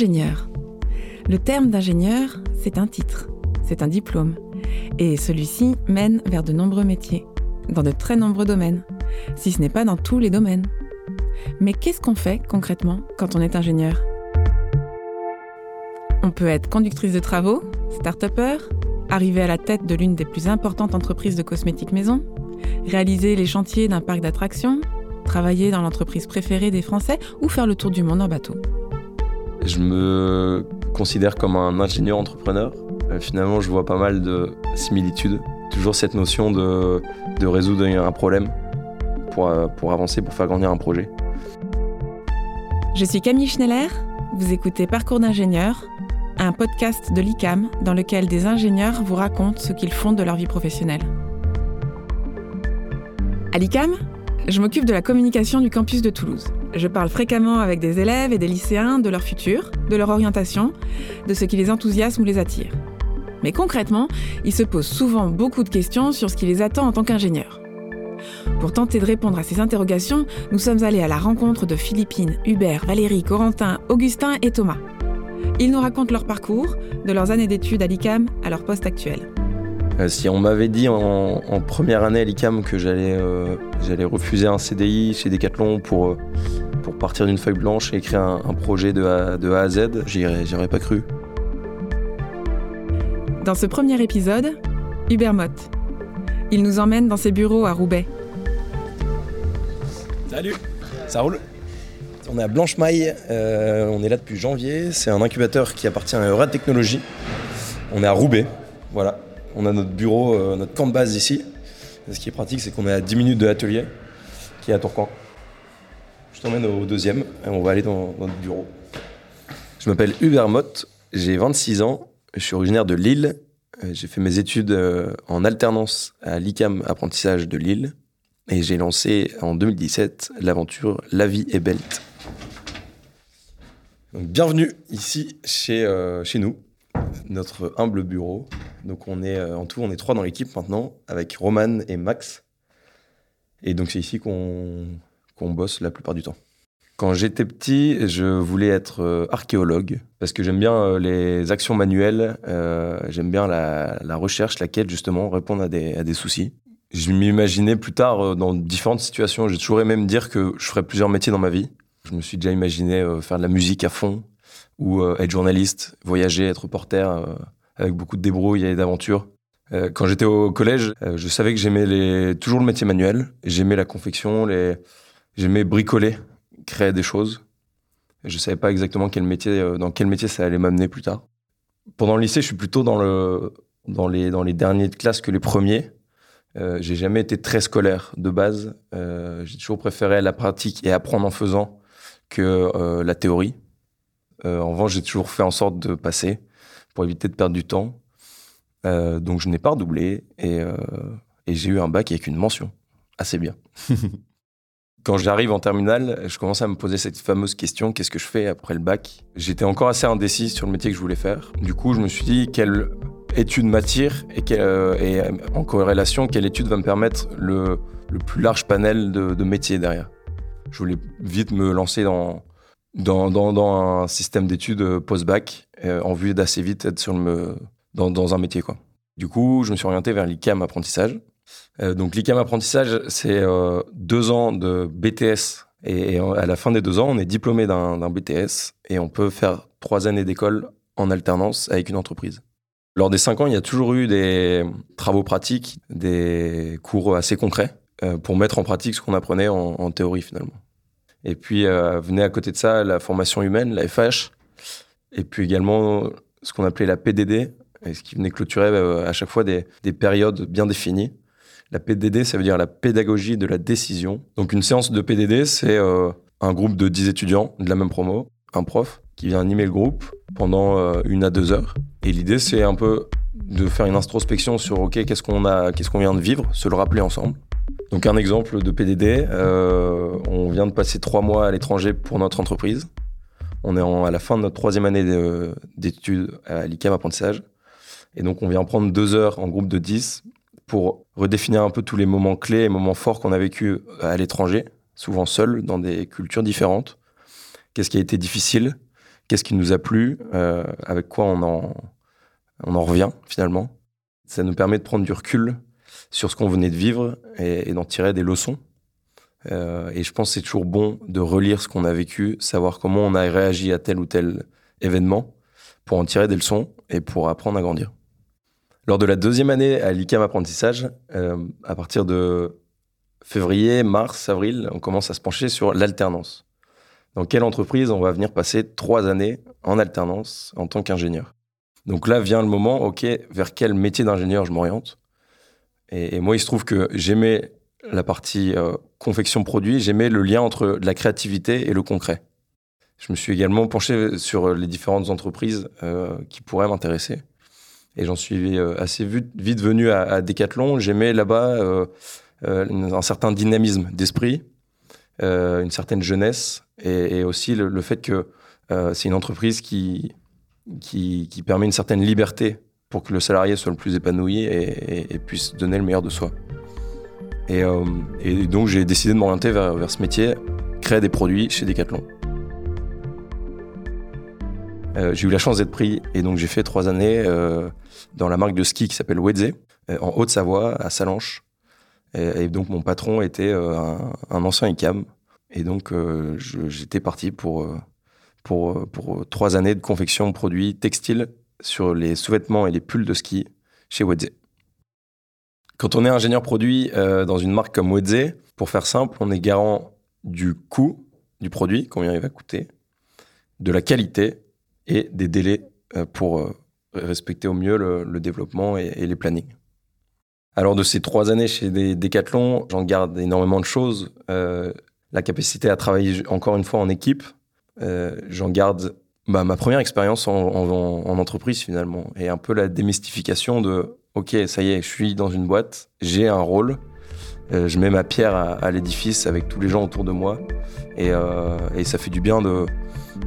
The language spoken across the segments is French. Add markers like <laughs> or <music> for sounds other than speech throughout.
Ingénieur. Le terme d'ingénieur, c'est un titre, c'est un diplôme. Et celui-ci mène vers de nombreux métiers, dans de très nombreux domaines, si ce n'est pas dans tous les domaines. Mais qu'est-ce qu'on fait concrètement quand on est ingénieur? On peut être conductrice de travaux, start-upper, arriver à la tête de l'une des plus importantes entreprises de cosmétiques maison, réaliser les chantiers d'un parc d'attractions, travailler dans l'entreprise préférée des Français ou faire le tour du monde en bateau. Je me considère comme un ingénieur entrepreneur. Euh, finalement, je vois pas mal de similitudes. Toujours cette notion de, résoudre un problème pour, euh, pour avancer, pour faire grandir un projet. Je suis Camille Schneller, vous écoutez Parcours d'ingénieur, un podcast de l'ICAM dans lequel des ingénieurs vous racontent ce qu'ils font de leur vie professionnelle. À l'ICAM, je m'occupe de la communication du campus de Toulouse. Je parle fréquemment avec des élèves et des lycéens de leur futur, de leur orientation, de ce qui les enthousiasme ou les attire. Mais concrètement, ils se posent souvent beaucoup de questions sur ce qui les attend en tant qu'ingénieurs. Pour tenter de répondre à ces interrogations, nous sommes allés à la rencontre de Philippine, Hubert, Valérie, Corentin, Augustin et Thomas. Ils nous racontent leur parcours, de leurs années d'études à l'ICAM à leur poste actuel. Euh, si on m'avait dit en, première année à l'ICAM que j'allais euh, refuser un CDI chez Decathlon pour, euh, pour partir d'une feuille blanche et écrire un, projet de A, de A à Z, j'y aurais pas cru. Dans ce premier épisode, Hubert Mott. Il nous emmène dans ses bureaux à Roubaix. Salut, ça roule On est à Blanche-Maille, on est là depuis janvier. C'est un incubateur qui appartient à Eura Technologies. On est à Roubaix, voilà. On a notre bureau, euh, notre camp de base ici. ce qui est pratique, c'est qu'on est à 10 minutes de l'atelier, qui est à Tourcoing. Je t'emmène au deuxième et on va aller dans, notre bureau. Je m'appelle Hubert Mott, j'ai 26 ans, je suis originaire de Lille. Euh, j'ai fait mes études euh, en alternance à l'ICAM Apprentissage de Lille et j'ai lancé en 2017 l'aventure La vie est belle. bienvenue ici chez, chez nous, notre humble bureau. Donc on est euh, en tout, on est trois dans l'équipe maintenant, avec Roman et Max. Et donc c'est ici qu'on bosse la plupart du temps. Quand j'étais petit, je voulais être euh, archéologue parce que j'aime bien euh, les actions manuelles, j'aime bien la, recherche, la quête justement, répondre à des, à des soucis. Je m'imaginais plus tard dans différentes situations. J'ai toujours aimé me dire que je ferais plusieurs métiers dans ma vie. Je me suis déjà imaginé faire de la musique à fond ou être journaliste, voyager, être reporter avec beaucoup de débrouille et d'aventures. Euh, quand j'étais au collège, euh, je savais que j'aimais toujours le métier manuel. J'aimais la confection, j'aimais bricoler, créer des choses. Je savais pas exactement euh, dans quel métier ça allait m'amener plus tard. Pendant le lycée, je suis plutôt dans, le... dans, les... derniers de classe que les premiers. Euh, j'ai jamais été très scolaire de base. J'ai toujours préféré la pratique et apprendre en faisant que la théorie. en revanche, j'ai toujours fait en sorte de passer pour éviter de perdre du temps. Euh, donc je n'ai pas redoublé et, euh, et j'ai eu un bac avec une mention. Assez bien. <laughs> Quand j'arrive en terminale, je commence à me poser cette fameuse question qu'est-ce que je fais après le bac? J'étais encore assez indécis sur le métier que je voulais faire. Du coup, je me suis dit quelle étude m'attire et, euh, et, en corrélation, quelle étude va me permettre le, le plus large panel de, de métiers derrière? Je voulais vite me lancer dans, dans, un système d'études euh, post-bac euh, en vue d'assez vite être dans, un métier. Du coup, je me suis orienté vers l'ICAM apprentissage. Euh, donc l'ICAM apprentissage, c'est deux ans de BTS. Et, à la fin des deux ans, on est diplômé d'un BTS et on peut faire trois années d'école en alternance avec une entreprise. Lors des cinq ans, il y a toujours eu des travaux pratiques, des cours assez concrets pour mettre en pratique ce qu'on apprenait en, en théorie finalement. Et puis euh, venait à côté de ça la formation humaine, la FH, et puis également ce qu'on appelait la PDD, et ce qui venait clôturer euh, à chaque fois des, des, périodes bien définies. La PDD, ça veut dire la pédagogie de la décision. Donc une séance de PDD, c'est euh, un groupe de 10 étudiants de la même promo, un prof qui vient animer le groupe pendant une à deux heures. Et l'idée, c'est un peu de faire une introspection sur OK, qu'est-ce qu'on a, qu'est-ce qu'on vient de vivre, se le rappeler ensemble. Donc un exemple de PDD, euh, on vient de passer trois mois à l'étranger pour notre entreprise. On est à la fin de notre troisième année d'études à l'ICAM apprentissage. Et donc on vient prendre deux heures en groupe de 10 pour redéfinir un peu tous les moments clés et moments forts qu'on a vécu à l'étranger, souvent seul, dans des cultures différentes. Qu'est-ce qui a été difficile? Qu'est-ce qui nous a plu, avec quoi on en revient finalement? Ça nous permet de prendre du recul sur ce qu'on venait de vivre et, d'en tirer des leçons. et je pense que c'est toujours bon de relire ce qu'on a vécu, savoir comment on a réagi à tel ou tel événement pour en tirer des leçons et pour apprendre à grandir. Lors de la deuxième année à l'ICAM apprentissage, euh, à partir de février, mars, avril, on commence à se pencher sur l'alternance. Dans quelle entreprise on va venir passer trois années en alternance en tant qu'ingénieur? Donc là vient le moment, ok, vers quel métier d'ingénieur je m'oriente? Et, moi, il se trouve que j'aimais la partie euh, confection produit, j'aimais le lien entre la créativité et le concret. Je me suis également penché sur les différentes entreprises euh, qui pourraient m'intéresser. Et j'en suis euh, assez vite venu à, Decathlon. J'aimais là-bas un certain dynamisme d'esprit, une certaine jeunesse et, aussi le, fait que c'est une entreprise qui, qui, permet une certaine liberté pour que le salarié soit le plus épanoui et, puisse donner le meilleur de soi. Et, donc j'ai décidé de m'orienter vers, ce métier, créer des produits chez Decathlon. Euh, j'ai eu la chance d'être pris et donc j'ai fait trois années euh, dans la marque de ski qui s'appelle Wedze, euh, en Haute-Savoie, à Salanches. Et, donc mon patron était un, ancien ICAM. Et donc j'étais parti pour trois années de confection de produits textiles sur les sous-vêtements et les pulls de ski chez Wedze. Quand on est ingénieur produit dans une marque comme Wedze, pour faire simple, on est garant du coût du produit, combien il va coûter, de la qualité et des délais euh, pour euh, respecter au mieux le, développement et, les plannings. Alors de ces trois années chez Decathlon, j'en garde énormément de choses. Euh, la capacité à travailler encore une fois en équipe. j'en garde bah, ma première expérience en, entreprise finalement et un peu la démystification de ok ça y est je suis dans une boîte j'ai un rôle je mets ma pierre à, l'édifice avec tous les gens autour de moi et, et ça fait du bien de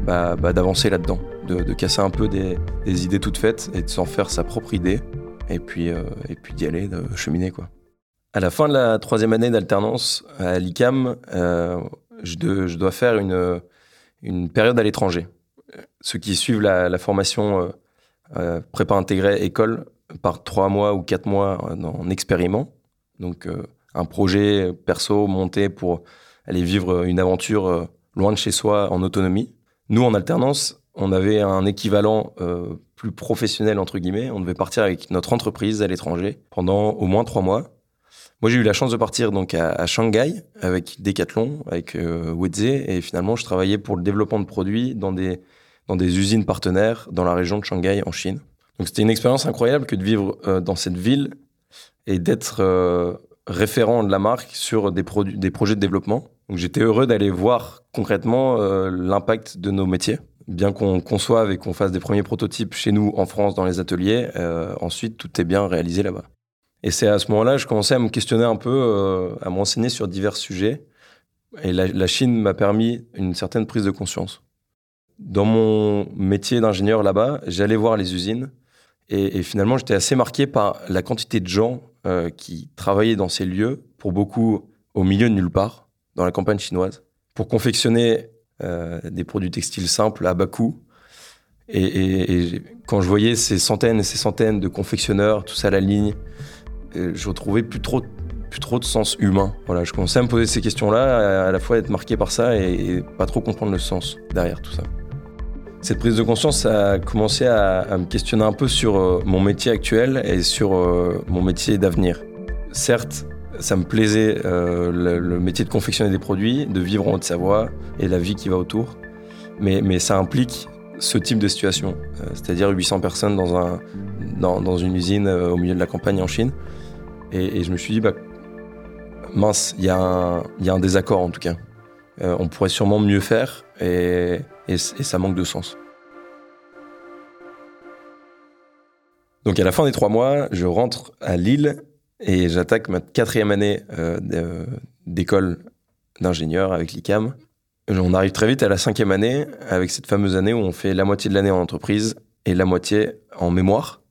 bah, bah, d'avancer là-dedans de, casser un peu des, idées toutes faites et de s'en faire sa propre idée et puis, euh, et puis d'y aller, de cheminer quoi. À la fin de la troisième année d'alternance à l'ICAM, euh, je, dois faire une, une période à l'étranger. Ceux qui suivent la, formation euh, prépa intégrée école par trois mois ou quatre mois en expériment. Donc un projet perso monté pour aller vivre une aventure loin de chez soi en autonomie. Nous, en alternance, on avait un équivalent euh, plus professionnel, entre guillemets. On devait partir avec notre entreprise à l'étranger pendant au moins trois mois. Moi, j'ai eu la chance de partir donc à, Shanghai avec Decathlon, avec euh, et finalement, je travaillais pour le développement de produits dans des, dans des usines partenaires dans la région de Shanghai, en Chine. Donc, c'était une expérience incroyable que de vivre euh, dans cette ville et d'être euh, référent de la marque sur des, projets de développement. Donc, j'étais heureux d'aller voir concrètement l'impact de nos métiers bien qu'on conçoive et qu'on fasse des premiers prototypes chez nous en France dans les ateliers, euh, ensuite tout est bien réalisé là-bas. Et c'est à ce moment-là que je commençais à me questionner un peu, euh, à m'enseigner sur divers sujets. Et la, Chine m'a permis une certaine prise de conscience. Dans mon métier d'ingénieur là-bas, j'allais voir les usines et, finalement j'étais assez marqué par la quantité de gens euh, qui travaillaient dans ces lieux, pour beaucoup au milieu de nulle part, dans la campagne chinoise, pour confectionner euh, des produits textiles simples à bas coût. Et, quand je voyais ces centaines et ces centaines de confectionneurs, tout ça à la ligne, euh, je retrouvais plus trop, plus trop de sens humain. Voilà, je commençais à me poser ces questions-là, à, la fois être marqué par ça et, pas trop comprendre le sens derrière tout ça. Cette prise de conscience a commencé à, me questionner un peu sur euh, mon métier actuel et sur mon métier d'avenir. Certes, ça me plaisait euh, le, métier de confectionner des produits, de vivre en Haute-Savoie et la vie qui va autour. Mais, ça implique ce type de situation, euh, c'est-à-dire 800 personnes dans, un, dans, une usine euh, au milieu de la campagne en Chine. Et, je me suis dit, bah, mince, il y, a un désaccord en tout cas. on pourrait sûrement mieux faire et, ça manque de sens. Donc à la fin des trois mois, je rentre à Lille et j'attaque ma quatrième année euh, d'école d'ingénieur avec l'ICAM. On arrive très vite à la cinquième année, avec cette fameuse année où on fait la moitié de l'année en entreprise et la moitié en mémoire.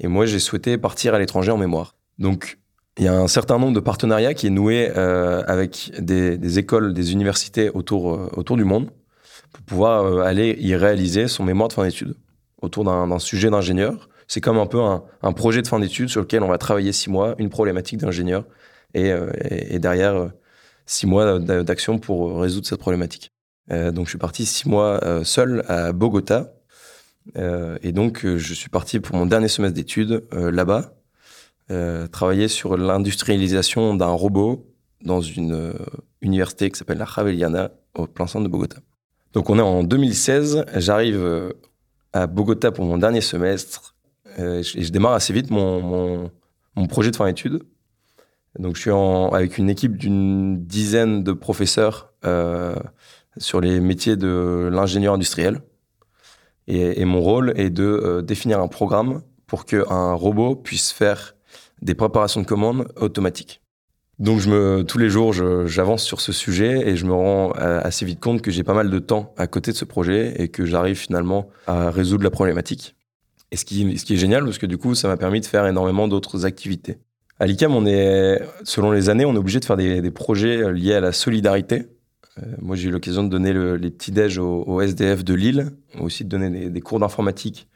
Et moi, j'ai souhaité partir à l'étranger en mémoire. Donc, il y a un certain nombre de partenariats qui est noué euh, avec des, écoles, des universités autour, euh, autour du monde pour pouvoir aller y réaliser son mémoire de fin d'études autour d'un sujet d'ingénieur. C'est comme un peu un, projet de fin d'études sur lequel on va travailler six mois, une problématique d'ingénieur, et, et, derrière six mois d'action pour résoudre cette problématique. donc je suis parti six mois seul à Bogota, et donc je suis parti pour mon dernier semestre d'études là-bas, travailler sur l'industrialisation d'un robot dans une euh, université qui s'appelle la Javeliana, au plein centre de Bogota. Donc on est en 2016, j'arrive euh, à Bogota pour mon dernier semestre euh, et je, démarre assez vite mon, projet de fin d'études. Donc je suis en, avec une équipe d'une dizaine de professeurs sur les métiers de l'ingénieur industriel. Et, mon rôle est de définir un programme pour qu'un robot puisse faire des préparations de commandes automatiques. Donc tous les jours, j'avance sur ce sujet et je me rends euh, assez vite compte que j'ai pas mal de temps à côté de ce projet et que j'arrive finalement à résoudre la problématique. Et ce qui, est génial, parce que du coup, ça m'a permis de faire énormément d'autres activités. À l'ICAM, selon les années, on est obligé de faire des, projets liés à la solidarité. Euh, moi, j'ai eu l'occasion de donner le, les petits déj au, SDF de Lille, aussi de donner des, cours d'informatique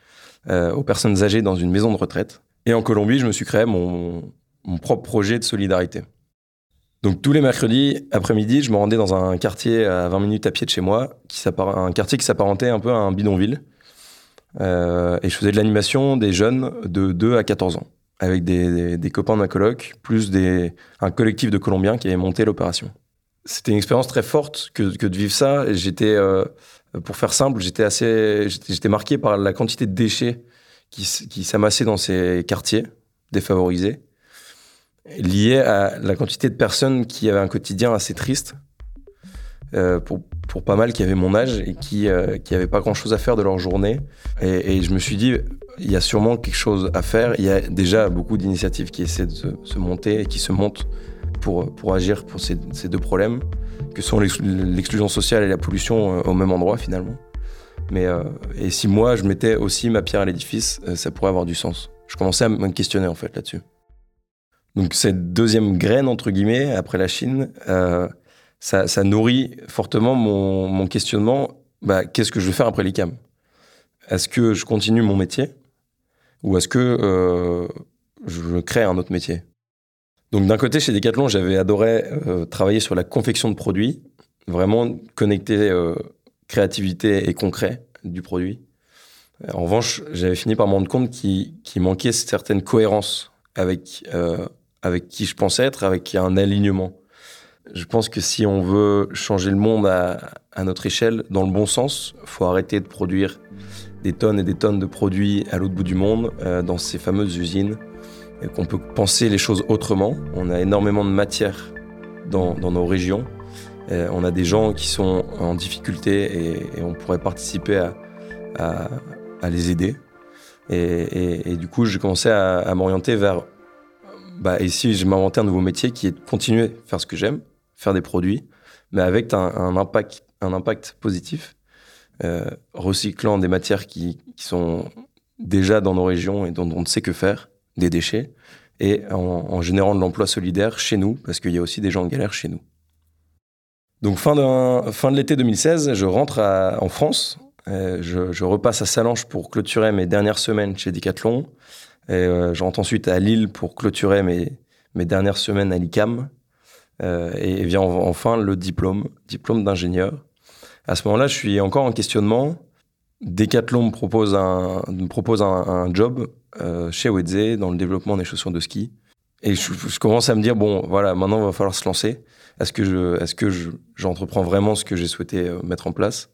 euh, aux personnes âgées dans une maison de retraite. Et en Colombie, je me suis créé mon propre projet de solidarité. Donc tous les mercredis après-midi, je me rendais dans un quartier à 20 minutes à pied de chez moi, qui un quartier qui s'apparentait un peu à un bidonville. Euh, et je faisais de l'animation des jeunes de 2 à 14 ans, avec des, copains de ma coloc, plus un collectif de Colombiens qui avait monté l'opération. C'était une expérience très forte que, de vivre ça. J'étais, euh, pour faire simple, j'étais assez, j'étais marqué par la quantité de déchets qui, qui s'amassaient dans ces quartiers défavorisés lié à la quantité de personnes qui avaient un quotidien assez triste, euh, pour, pour, pas mal qui avaient mon âge et qui euh, qui pas grand chose à faire de leur journée. Et, je me suis dit, il y a sûrement quelque chose à faire. Il y a déjà beaucoup d'initiatives qui essaient de se, monter et qui se montent pour, pour agir pour ces, ces deux problèmes, que sont l'exclusion sociale et la pollution euh, au même endroit finalement. Mais euh, et si moi je mettais aussi ma pierre à l'édifice, euh, ça pourrait avoir du sens. Je commençais à me questionner en fait là-dessus. Donc cette deuxième graine, entre guillemets, après la Chine, euh, ça, nourrit fortement mon, questionnement. Bah, Qu'est-ce que je vais faire après l'ICAM? Est-ce que je continue mon métier? Ou est-ce que euh, je crée un autre métier? Donc d'un côté, chez Decathlon, j'avais adoré euh, travailler sur la confection de produits, vraiment connecter créativité et concret du produit. En revanche, j'avais fini par me rendre compte qu'il manquait certaines cohérences avec avec qui je pensais être, avec qui a un alignement. Je pense que si on veut changer le monde à, notre échelle, dans le bon sens, faut arrêter de produire des tonnes et des tonnes de produits à l'autre bout du monde, euh, dans ces fameuses usines, et qu'on peut penser les choses autrement. On a énormément de matière dans, nos régions. Euh, on a des gens qui sont en difficulté et, on pourrait participer à, les aider. Et, du coup, j'ai commencé à m'orienter vers bah, ici, je m'inventais un nouveau métier qui est de continuer à faire ce que j'aime, faire des produits, mais avec un, impact, positif, euh, recyclant des matières qui, sont déjà dans nos régions et dont on ne sait que faire, des déchets, et en, générant de l'emploi solidaire chez nous, parce qu'il y a aussi des gens en galère chez nous. Donc fin, de l'été 2016, je rentre en France, euh, je, je, repasse à Salange pour clôturer mes dernières semaines chez Decathlon. Et euh, je rentre ensuite à Lille pour clôturer mes, mes dernières semaines à l'ICAM. Euh, et vient enfin le diplôme, diplôme d'ingénieur. À ce moment-là, je suis encore en questionnement. Decathlon me propose un, me propose un, job euh, chez Wedze dans le développement des chaussures de ski. Et je, commence à me dire bon, voilà, maintenant il va falloir se lancer. Est-ce que je, est-ce que je, j'entreprends vraiment ce que j'ai souhaité euh, mettre en place?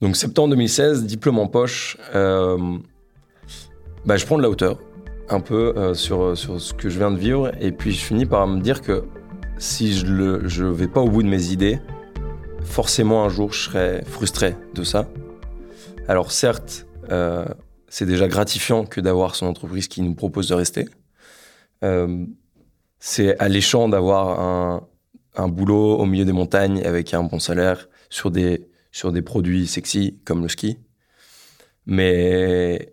Donc septembre 2016, diplôme en poche. Euh, bah, je prends de la hauteur, un peu euh, sur, sur ce que je viens de vivre, et puis je finis par me dire que si je ne je vais pas au bout de mes idées, forcément un jour je serai frustré de ça. Alors certes, euh, c'est déjà gratifiant que d'avoir son entreprise qui nous propose de rester. Euh, c'est alléchant d'avoir un, un, boulot au milieu des montagnes avec un bon salaire sur des, sur des produits sexy comme le ski. Mais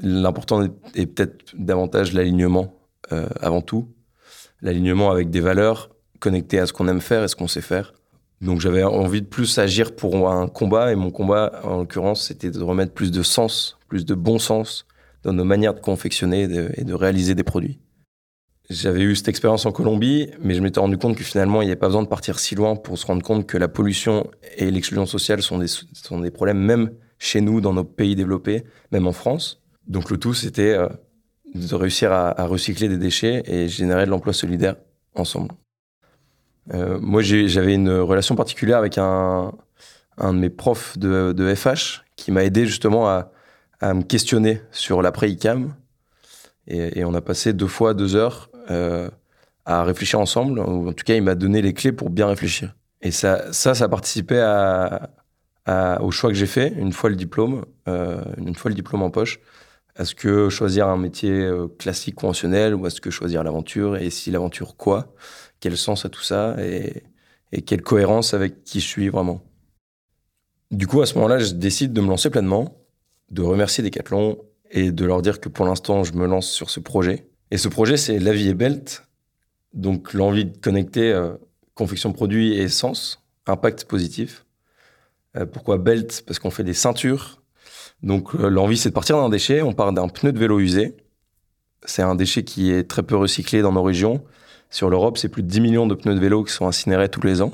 L'important est, peut-être davantage l'alignement euh, avant tout. L'alignement avec des valeurs connectées à ce qu'on aime faire et ce qu'on sait faire. Donc j'avais envie de plus agir pour un combat et mon combat, en l'occurrence, c'était de remettre plus de sens, plus de bon sens dans nos manières de confectionner et de, réaliser des produits. J'avais eu cette expérience en Colombie, mais je m'étais rendu compte que finalement, il n'y avait pas besoin de partir si loin pour se rendre compte que la pollution et l'exclusion sociale sont des, sont des problèmes même chez nous, dans nos pays développés, même en France. Donc le tout, c'était euh, de réussir à, recycler des déchets et générer de l'emploi solidaire ensemble. Euh, moi, j'avais une relation particulière avec un, de mes profs de, FH qui m'a aidé justement à, me questionner sur l'après-ICAM. Et, on a passé deux fois deux heures euh, à réfléchir ensemble. En tout cas, il m'a donné les clés pour bien réfléchir. Et ça, ça, ça à, au choix que j'ai fait une fois le diplôme, une fois le diplôme en poche. Est-ce que choisir un métier euh, classique, conventionnel, ou est-ce que choisir l'aventure? Et si l'aventure, quoi? Quel sens à tout ça? Et, quelle cohérence avec qui je suis vraiment? Du coup, à ce moment-là, je décide de me lancer pleinement, de remercier Decathlon et de leur dire que pour l'instant, je me lance sur ce projet. Et ce projet, c'est La vie est belt, donc l'envie de connecter euh, confection produit et sens, impact positif. Euh, pourquoi belt Parce qu'on fait des ceintures. Donc euh, l'envie, c'est de partir d'un déchet. On part d'un pneu de vélo usé. C'est un déchet qui est très peu recyclé dans nos régions sur l'Europe, c'est plus de 10 millions de pneus de vélo qui sont incinérés tous les ans.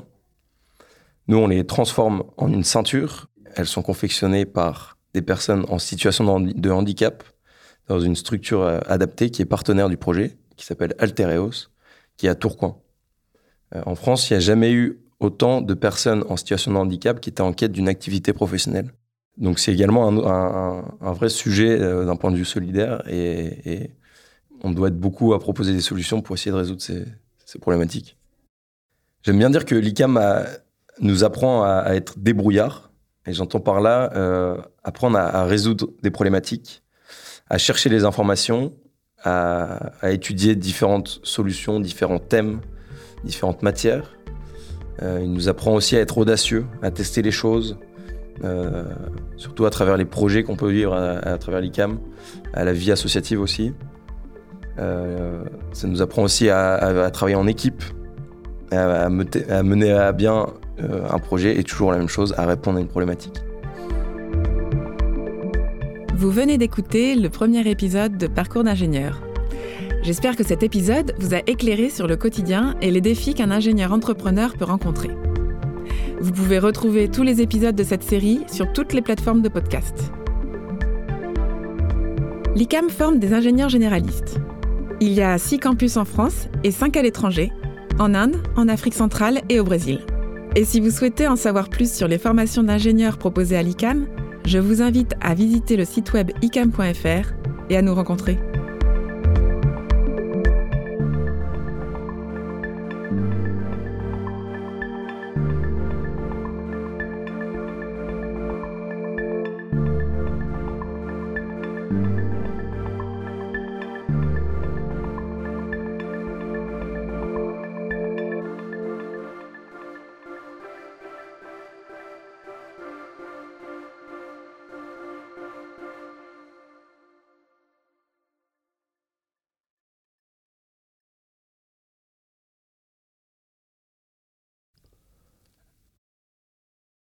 Nous, on les transforme en une ceinture. Elles sont confectionnées par des personnes en situation de handicap dans une structure euh, adaptée qui est partenaire du projet, qui s'appelle Altereos, qui est à Tourcoing. Euh, en France, il n'y a jamais eu autant de personnes en situation de handicap qui étaient en quête d'une activité professionnelle. Donc c'est également un, vrai sujet euh, d'un point de vue solidaire et, on doit être beaucoup à proposer des solutions pour essayer de résoudre ces, problématiques. J'aime bien dire que l'ICAM nous apprend à, être débrouillard. Et j'entends par là euh, apprendre à, résoudre des problématiques, à chercher les informations, à, étudier différentes solutions, différents thèmes, différentes matières. Euh, il nous apprend aussi à être audacieux, à tester les choses, euh, surtout à travers les projets qu'on peut vivre à travers l'ICAM, à la vie associative aussi. Euh, ça nous apprend aussi à, travailler en équipe, à, mener à bien euh, un projet et toujours la même chose, à répondre à une problématique. Vous venez d'écouter le premier épisode de Parcours d'ingénieur. J'espère que cet épisode vous a éclairé sur le quotidien et les défis qu'un ingénieur entrepreneur peut rencontrer. Vous pouvez retrouver tous les épisodes de cette série sur toutes les plateformes de podcast. L'ICAM forme des ingénieurs généralistes. Il y a six campus en France et cinq à l'étranger, en Inde, en Afrique centrale et au Brésil. Et si vous souhaitez en savoir plus sur les formations d'ingénieurs proposées à l'ICAM, je vous invite à visiter le site web icam.fr et à nous rencontrer.